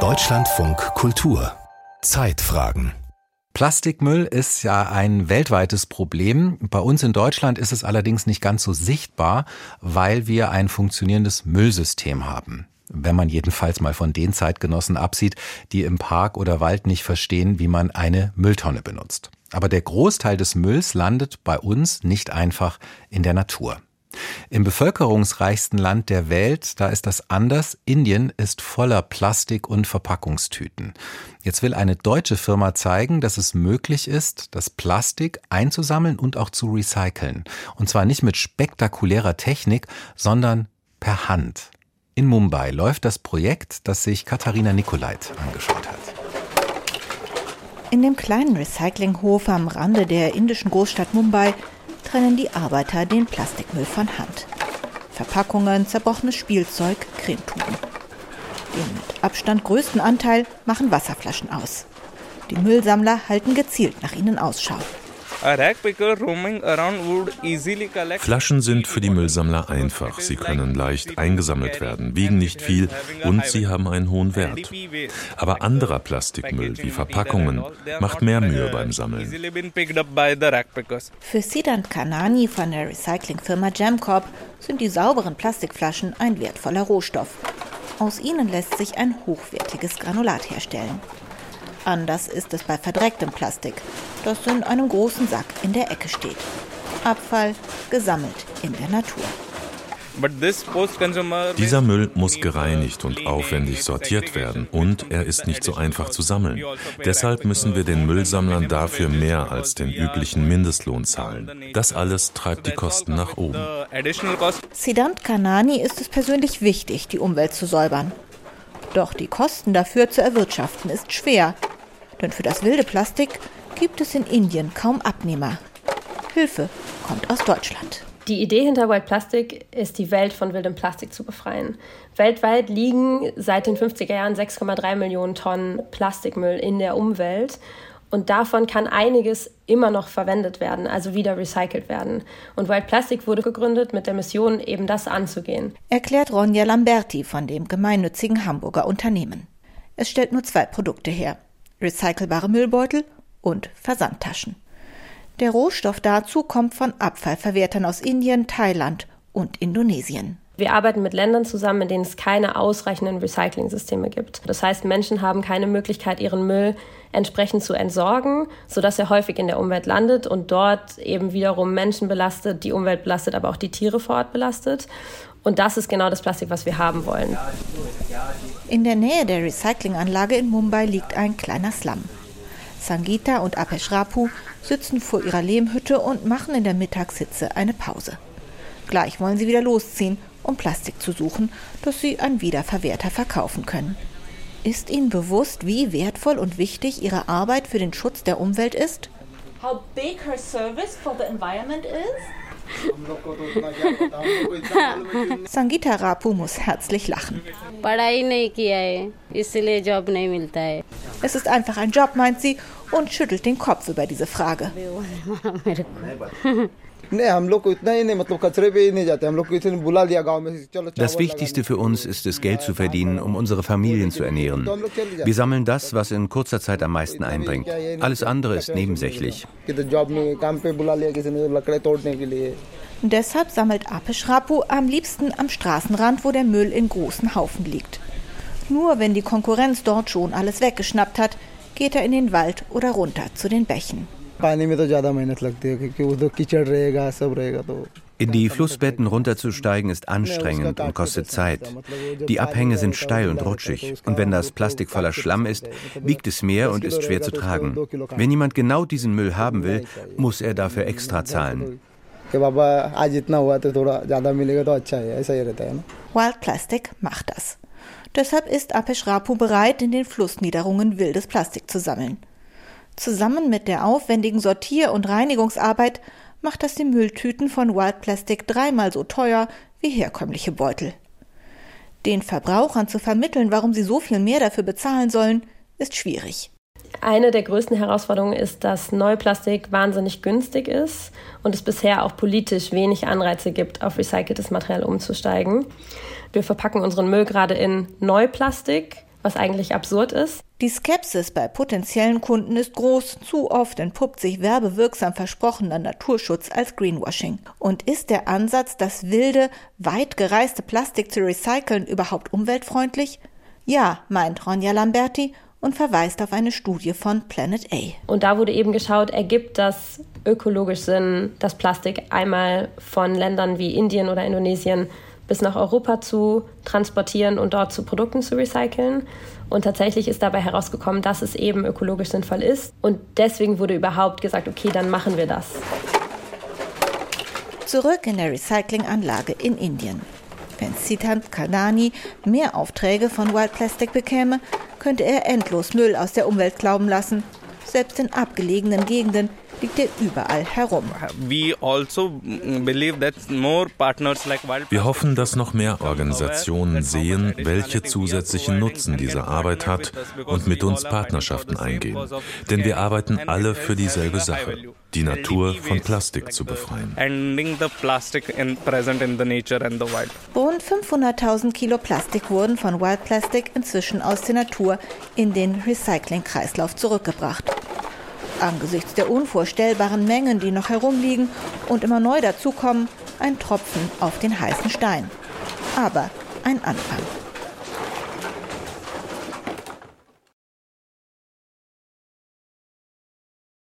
Deutschlandfunk Kultur Zeitfragen Plastikmüll ist ja ein weltweites Problem. Bei uns in Deutschland ist es allerdings nicht ganz so sichtbar, weil wir ein funktionierendes Müllsystem haben. Wenn man jedenfalls mal von den Zeitgenossen absieht, die im Park oder Wald nicht verstehen, wie man eine Mülltonne benutzt. Aber der Großteil des Mülls landet bei uns nicht einfach in der Natur. Im bevölkerungsreichsten Land der Welt, da ist das anders. Indien ist voller Plastik- und Verpackungstüten. Jetzt will eine deutsche Firma zeigen, dass es möglich ist, das Plastik einzusammeln und auch zu recyceln. Und zwar nicht mit spektakulärer Technik, sondern per Hand. In Mumbai läuft das Projekt, das sich Katharina Nikolait angeschaut hat. In dem kleinen Recyclinghof am Rande der indischen Großstadt Mumbai trennen die Arbeiter den Plastikmüll von Hand. Verpackungen, zerbrochenes Spielzeug, Cremetuben. Den mit Abstand größten Anteil machen Wasserflaschen aus. Die Müllsammler halten gezielt nach ihnen Ausschau. Flaschen sind für die Müllsammler einfach. Sie können leicht eingesammelt werden, wiegen nicht viel und sie haben einen hohen Wert. Aber anderer Plastikmüll wie Verpackungen macht mehr Mühe beim Sammeln. Für Siddhant Kanani von der Recyclingfirma Jamcorp sind die sauberen Plastikflaschen ein wertvoller Rohstoff. Aus ihnen lässt sich ein hochwertiges Granulat herstellen. Anders ist es bei verdrecktem Plastik, das in einem großen Sack in der Ecke steht. Abfall gesammelt in der Natur. Dieser Müll muss gereinigt und aufwendig sortiert werden und er ist nicht so einfach zu sammeln. Deshalb müssen wir den Müllsammlern dafür mehr als den üblichen Mindestlohn zahlen. Das alles treibt die Kosten nach oben. Siddhant Kanani ist es persönlich wichtig, die Umwelt zu säubern. Doch die Kosten dafür zu erwirtschaften ist schwer. Denn für das wilde Plastik gibt es in Indien kaum Abnehmer. Hilfe kommt aus Deutschland. Die Idee hinter Wild Plastic ist, die Welt von wildem Plastik zu befreien. Weltweit liegen seit den 50er Jahren 6,3 Millionen Tonnen Plastikmüll in der Umwelt. Und davon kann einiges immer noch verwendet werden, also wieder recycelt werden. Und Wild Plastic wurde gegründet mit der Mission, eben das anzugehen. Erklärt Ronja Lamberti von dem gemeinnützigen Hamburger Unternehmen. Es stellt nur zwei Produkte her recycelbare Müllbeutel und Versandtaschen. Der Rohstoff dazu kommt von Abfallverwertern aus Indien, Thailand und Indonesien. Wir arbeiten mit Ländern zusammen, in denen es keine ausreichenden Recycling-Systeme gibt. Das heißt, Menschen haben keine Möglichkeit, ihren Müll entsprechend zu entsorgen, sodass er häufig in der Umwelt landet und dort eben wiederum Menschen belastet, die Umwelt belastet, aber auch die Tiere vor Ort belastet. Und das ist genau das Plastik, was wir haben wollen. In der Nähe der Recyclinganlage in Mumbai liegt ein kleiner Slum. Sangita und Apesh Rapu sitzen vor ihrer Lehmhütte und machen in der Mittagshitze eine Pause. Gleich wollen sie wieder losziehen, um Plastik zu suchen, das sie an Wiederverwerter verkaufen können. Ist Ihnen bewusst, wie wertvoll und wichtig Ihre Arbeit für den Schutz der Umwelt ist? How big her service for the environment is? Sangita Rapu muss herzlich lachen. Es ist einfach ein Job, meint sie, und schüttelt den Kopf über diese Frage. Das Wichtigste für uns ist es, Geld zu verdienen, um unsere Familien zu ernähren. Wir sammeln das, was in kurzer Zeit am meisten einbringt. Alles andere ist nebensächlich. Deshalb sammelt Apesh Rapu am liebsten am Straßenrand, wo der Müll in großen Haufen liegt. Nur wenn die Konkurrenz dort schon alles weggeschnappt hat, geht er in den Wald oder runter zu den Bächen. In die Flussbetten runterzusteigen ist anstrengend und kostet Zeit. Die Abhänge sind steil und rutschig. Und wenn das Plastik voller Schlamm ist, wiegt es mehr und ist schwer zu tragen. Wenn jemand genau diesen Müll haben will, muss er dafür extra zahlen. Wild Plastic macht das. Deshalb ist Apesh Rapu bereit, in den Flussniederungen wildes Plastik zu sammeln. Zusammen mit der aufwendigen Sortier- und Reinigungsarbeit macht das die Mülltüten von Wild Plastic dreimal so teuer wie herkömmliche Beutel. Den Verbrauchern zu vermitteln, warum sie so viel mehr dafür bezahlen sollen, ist schwierig. Eine der größten Herausforderungen ist, dass Neuplastik wahnsinnig günstig ist und es bisher auch politisch wenig Anreize gibt, auf recyceltes Material umzusteigen. wir verpacken unseren Müll gerade in Neuplastik, was eigentlich absurd ist. Die Skepsis bei potenziellen Kunden ist groß. Zu oft entpuppt sich werbewirksam versprochener Naturschutz als Greenwashing. Und ist der Ansatz, das wilde, weit gereiste Plastik zu recyceln, überhaupt umweltfreundlich? Ja, meint Ronja Lamberti und verweist auf eine Studie von Planet A. Und da wurde eben geschaut, ergibt das ökologisch Sinn, das Plastik einmal von Ländern wie Indien oder Indonesien bis nach Europa zu transportieren und dort zu Produkten zu recyceln. Und tatsächlich ist dabei herausgekommen, dass es eben ökologisch sinnvoll ist. Und deswegen wurde überhaupt gesagt, okay, dann machen wir das. Zurück in der Recyclinganlage in Indien. Wenn Siddhant Kadani mehr Aufträge von Wild Plastic bekäme, könnte er endlos Müll aus der Umwelt glauben lassen. Selbst in abgelegenen Gegenden liegt er überall herum. Also Wir hoffen, dass noch mehr Organisationen sehen, welche zusätzlichen Nutzen diese Arbeit hat und mit uns Partnerschaften eingehen. Denn wir arbeiten alle für dieselbe Sache, die Natur von Plastik zu befreien. Rund 500.000 Kilo Plastik wurden von Wild Plastic inzwischen aus der Natur in den Recyclingkreislauf zurückgebracht. Angesichts der unvorstellbaren Mengen, die noch herumliegen und immer neu dazukommen, ein Tropfen auf den heißen Stein. Aber ein Anfang.